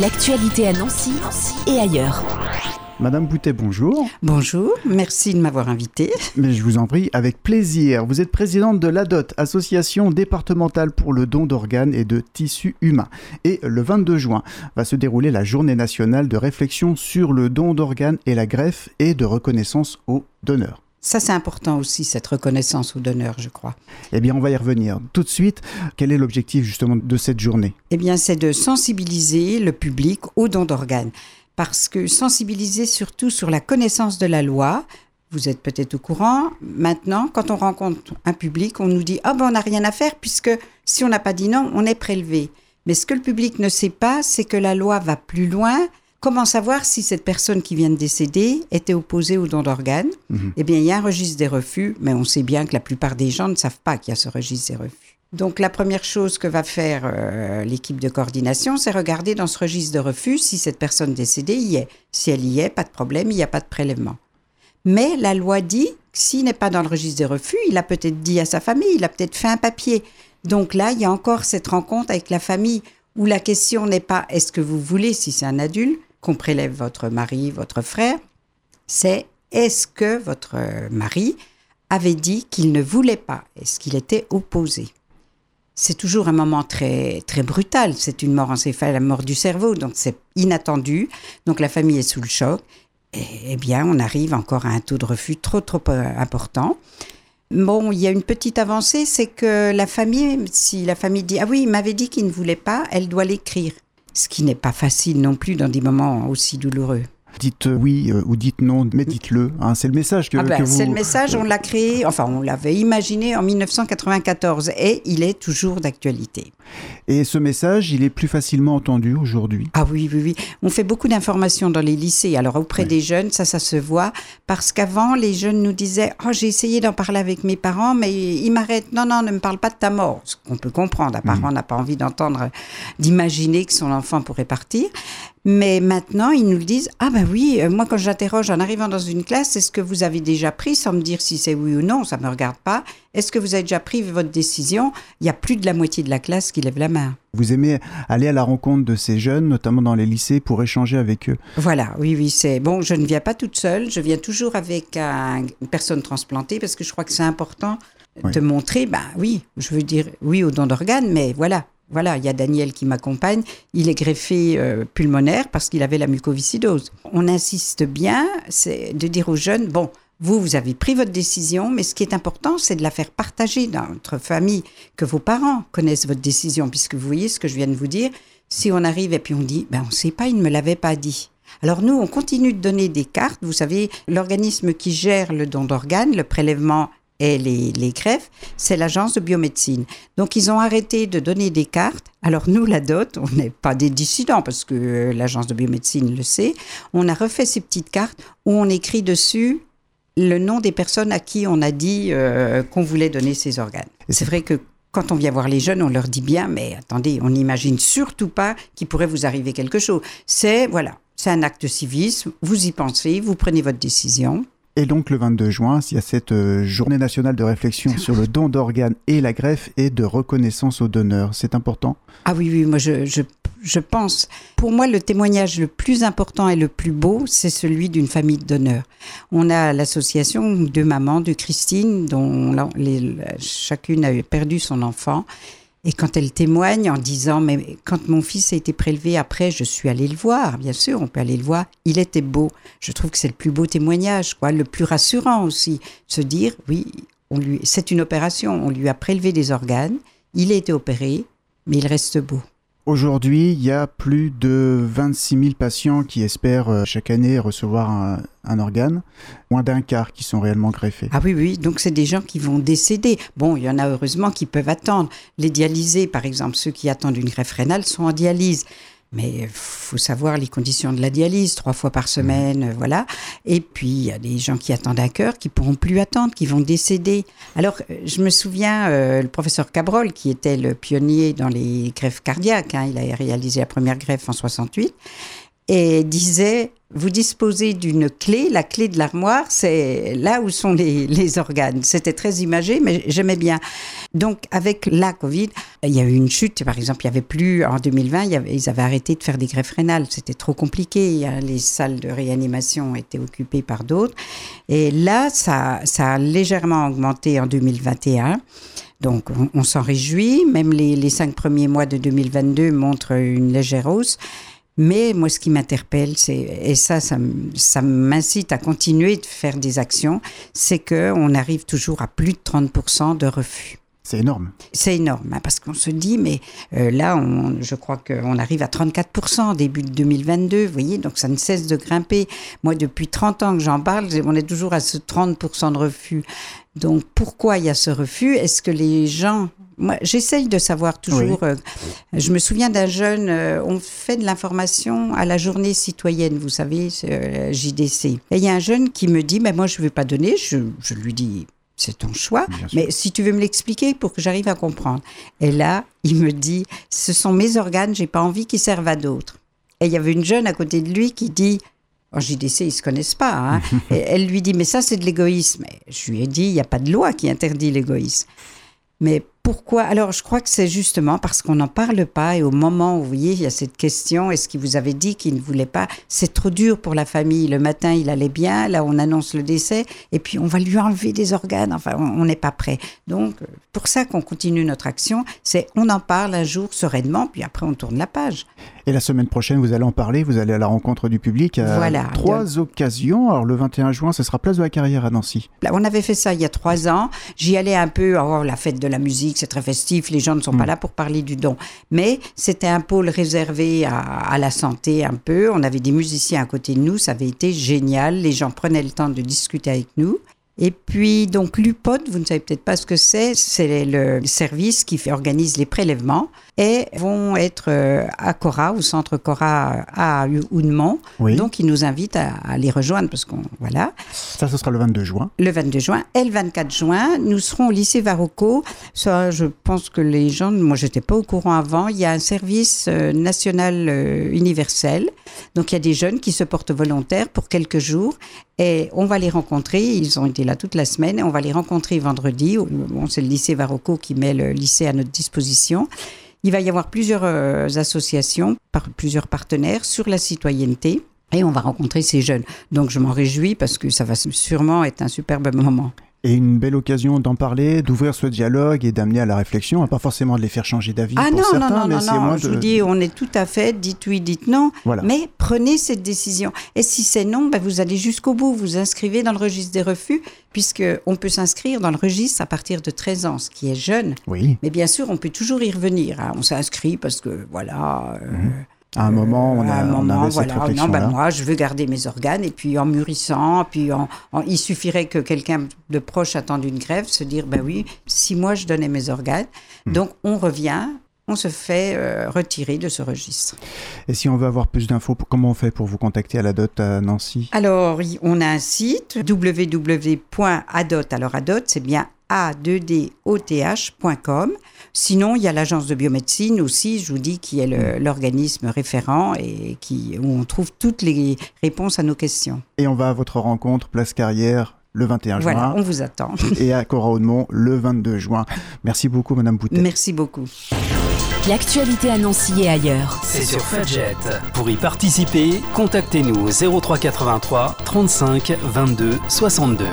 L'actualité à Nancy, et ailleurs. Madame Boutet, bonjour. Bonjour, merci de m'avoir invité. Mais je vous en prie, avec plaisir. Vous êtes présidente de l'ADOT, Association départementale pour le don d'organes et de tissus humains. Et le 22 juin va se dérouler la journée nationale de réflexion sur le don d'organes et la greffe et de reconnaissance aux donneurs. Ça, c'est important aussi, cette reconnaissance aux donneurs, je crois. Eh bien, on va y revenir. Tout de suite, quel est l'objectif justement de cette journée? Eh bien, c'est de sensibiliser le public au don d'organes parce que sensibiliser surtout sur la connaissance de la loi, vous êtes peut-être au courant, maintenant, quand on rencontre un public, on nous dit Ah ben on n'a rien à faire puisque si on n'a pas dit non, on est prélevé. Mais ce que le public ne sait pas, c'est que la loi va plus loin. Comment savoir si cette personne qui vient de décéder était opposée au don d'organes mhm. Eh bien, il y a un registre des refus, mais on sait bien que la plupart des gens ne savent pas qu'il y a ce registre des refus. Donc la première chose que va faire euh, l'équipe de coordination, c'est regarder dans ce registre de refus si cette personne décédée y est. Si elle y est, pas de problème, il n'y a pas de prélèvement. Mais la loi dit que s'il n'est pas dans le registre des refus, il a peut-être dit à sa famille, il a peut-être fait un papier. Donc là, il y a encore cette rencontre avec la famille où la question n'est pas est-ce que vous voulez, si c'est un adulte, qu'on prélève votre mari, votre frère, c'est est-ce que votre mari avait dit qu'il ne voulait pas, est-ce qu'il était opposé? C'est toujours un moment très, très brutal. C'est une mort encéphale, la mort du cerveau, donc c'est inattendu. Donc la famille est sous le choc. Et, eh bien, on arrive encore à un taux de refus trop, trop euh, important. Bon, il y a une petite avancée, c'est que la famille, si la famille dit Ah oui, il m'avait dit qu'il ne voulait pas, elle doit l'écrire. Ce qui n'est pas facile non plus dans des moments aussi douloureux dites oui euh, ou dites non, mais dites-le. Hein. c'est le message que, ah ben, vous... C'est le message, on l'a créé, enfin on l'avait imaginé en 1994 et il est toujours d'actualité. Et ce message, il est plus facilement entendu aujourd'hui Ah oui, oui, oui. On fait beaucoup d'informations dans les lycées. Alors auprès des jeunes, ça, ça se voit. Parce qu'avant, les jeunes nous disaient Oh, j'ai essayé d'en parler avec mes parents, mais ils m'arrêtent. Non, non, ne me parle pas de ta mort. Ce qu'on peut comprendre. Un parent mm. n'a pas envie d'entendre, d'imaginer que son enfant pourrait partir. Mais maintenant, ils nous le disent Ah ben oui, euh, moi quand j'interroge en arrivant dans une classe, est-ce que vous avez déjà pris, sans me dire si c'est oui ou non, ça ne me regarde pas, est-ce que vous avez déjà pris votre décision? Il y a plus de la moitié de la classe qui lève la main. Vous aimez aller à la rencontre de ces jeunes, notamment dans les lycées, pour échanger avec eux? Voilà, oui, oui, c'est bon. Je ne viens pas toute seule, je viens toujours avec une personne transplantée parce que je crois que c'est important de montrer, ben oui, je veux dire oui au don d'organes, mais voilà, voilà, il y a Daniel qui m'accompagne. Il est greffé euh, pulmonaire parce qu'il avait la mucoviscidose. On insiste bien, c'est de dire aux jeunes, bon, vous, vous avez pris votre décision, mais ce qui est important, c'est de la faire partager dans votre famille, que vos parents connaissent votre décision, puisque vous voyez ce que je viens de vous dire. Si on arrive et puis on dit, ben on ne sait pas, il ne me l'avait pas dit. Alors nous, on continue de donner des cartes. Vous savez, l'organisme qui gère le don d'organes, le prélèvement et les, les greffes, c'est l'agence de biomédecine. Donc ils ont arrêté de donner des cartes. Alors nous, la DOT, on n'est pas des dissidents parce que l'agence de biomédecine le sait. On a refait ces petites cartes où on écrit dessus le nom des personnes à qui on a dit euh, qu'on voulait donner ces organes. C'est vrai que quand on vient voir les jeunes, on leur dit bien, mais attendez, on n'imagine surtout pas qu'il pourrait vous arriver quelque chose. C'est, voilà, c'est un acte civisme, vous y pensez, vous prenez votre décision. Et donc le 22 juin, il y a cette euh, journée nationale de réflexion sur le don d'organes et la greffe et de reconnaissance aux donneurs. C'est important? Ah oui, oui, moi je, je, je, pense. Pour moi, le témoignage le plus important et le plus beau, c'est celui d'une famille de donneurs. On a l'association de mamans de Christine, dont les, chacune a perdu son enfant. Et quand elle témoigne en disant, mais quand mon fils a été prélevé après, je suis allée le voir, bien sûr, on peut aller le voir, il était beau. Je trouve que c'est le plus beau témoignage, quoi, le plus rassurant aussi. Se dire, oui, on lui, c'est une opération, on lui a prélevé des organes, il a été opéré, mais il reste beau. Aujourd'hui, il y a plus de 26 000 patients qui espèrent euh, chaque année recevoir un, organe, moins d'un quart qui sont réellement greffés. Ah oui, oui, donc c'est des gens qui vont décéder. Bon, il y en a heureusement qui peuvent attendre. Les dialysés, par exemple, ceux qui attendent une greffe rénale sont en dialyse. Mais il faut savoir les conditions de la dialyse, trois fois par semaine, mmh. voilà. Et puis, il y a des gens qui attendent un cœur, qui pourront plus attendre, qui vont décéder. Alors, je me souviens, euh, le professeur Cabrol, qui était le pionnier dans les greffes cardiaques, hein, il a réalisé la première greffe en 68, et disait vous disposez d'une clé, la clé de l'armoire, c'est là où sont les, les organes. C'était très imagé, mais j'aimais bien. Donc, avec la Covid, il y a eu une chute. Par exemple, il n'y avait plus, en 2020, il y avait, ils avaient arrêté de faire des greffes rénales. C'était trop compliqué. Les salles de réanimation étaient occupées par d'autres. Et là, ça, ça a légèrement augmenté en 2021. Donc, on, s'en réjouit. Même les, les cinq premiers mois de 2022 montrent une légère hausse. Mais moi, ce qui m'interpelle, c'est et ça, ça, ça m'incite à continuer de faire des actions, c'est que on arrive toujours à plus de 30% de refus. C'est énorme. C'est énorme, hein, parce qu'on se dit, mais euh, là, on, je crois qu'on arrive à 34% début de 2022, vous voyez, donc ça ne cesse de grimper. Moi, depuis 30 ans que j'en parle, on est toujours à ce 30% de refus. Donc, pourquoi il y a ce refus? Est-ce que les gens... Moi, j'essaye de savoir toujours... euh, je me souviens d'un jeune, euh, on fait de l'information à la journée citoyenne, vous savez, JDC. Et il y a un jeune qui me dit, mais moi, je ne vais pas donner. Je, je lui dis, c'est ton choix, mais si tu veux me l'expliquer pour que j'arrive à comprendre. Et là, il me dit, ce sont mes organes, j'ai pas envie qu'ils servent à d'autres. Et il y avait une jeune à côté de lui qui dit, en JDC, ils se connaissent pas. hein. Et elle lui dit, mais ça, c'est de l'égoïsme. Et je lui ai dit, il n'y a pas de loi qui interdit l'égoïsme. Mais pourquoi? Alors, je crois que c'est justement parce qu'on n'en parle pas et au moment où, vous voyez, il y a cette question, est-ce qu'il vous avait dit qu'il ne voulait pas? C'est trop dur pour la famille. Le matin, il allait bien, là, on annonce le décès, et puis on va lui enlever des organes. Enfin, on n'est pas prêt. Donc, euh, pour ça qu'on continue notre action, c'est on en parle un jour sereinement, puis après, on tourne la page. Et la semaine prochaine, vous allez en parler, vous allez à la rencontre du public à Voilà. trois occasions. Alors le 21 juin, ce sera place de la carrière à Nancy. Là, on avait fait ça il y a trois ans. J'y allais un peu, oh, la fête de la musique, c'est très festif, les gens ne sont pas là pour parler du don. Mais c'était un pôle réservé à, à la santé un peu. On avait des musiciens à côté de nous, ça avait été génial. Les gens prenaient le temps de discuter avec nous. Et puis, donc, l'UPOD, vous ne savez peut-être pas ce que c'est, c'est le service qui fait, organise les prélèvements et vont être euh, à Cora, au centre Cora à Houdemont. Oui. Donc, ils nous invitent à, à les rejoindre parce qu'on, voilà Ça, ce sera le 22 juin. le 22 juin. Et le 24 juin, nous serons au lycée Varocco. Ça, je pense que les gens, moi, j'étais pas au courant avant. Il y a un service euh, national euh, universel. Donc, il y a des jeunes qui se portent volontaires pour quelques jours. Et on va les rencontrer. Ils ont été là toute la semaine. On va les rencontrer vendredi. C'est le lycée Varocco qui met le lycée à notre disposition. Il va y avoir plusieurs euh, associations, par, plusieurs partenaires sur la citoyenneté. Et on va rencontrer ces jeunes. Donc je m'en réjouis parce que ça va sûrement être un superbe moment. Et une belle occasion d'en parler, d'ouvrir ce dialogue et d'amener à la réflexion, pas forcément de les faire changer d'avis Ah pour non, certains, non, non, mais non, non. Je de... vous dis, on est tout à fait, dites oui, dites non. Voilà. Mais prenez cette décision. Et si c'est non, ben vous allez jusqu'au bout. Vous inscrivez dans le registre des refus, puisque on peut s'inscrire dans le registre à partir de 13 ans, ce qui est jeune. Oui, Mais bien sûr, on peut toujours y revenir. hein. On s'inscrit parce que, voilà. euh, à un moment, on, a, un on moment, avait cette voilà. Non, réflexion-là. ben moi, je veux garder mes organes. Et puis, en mûrissant, puis en, en- il suffirait que quelqu'un de proche attende une grève, se dire, ben oui, si moi, je donnais mes organes. Hmm. Donc, on revient, on se fait euh, retirer de ce registre. Et si on veut avoir plus d'infos, comment on fait pour vous contacter à la dot à Nancy? Alors, on a un site, www.adot. Alors, adot, c'est bien a2doth.com. Sinon, il y a l'agence de biomédecine aussi, je vous dis, qui est le- l'organisme référent et qui, où on trouve toutes les réponses à nos questions. Et on va à votre rencontre, place carrière, le 21 Voilà, juin, on vous attend. et à Cora Audemont, le 22 juin. Merci beaucoup, Madame Boutet. Merci beaucoup. L'actualité à Nancy et ailleurs. C'est sur Fudget. Pour y participer, contactez-nous au 0383 35 22 62.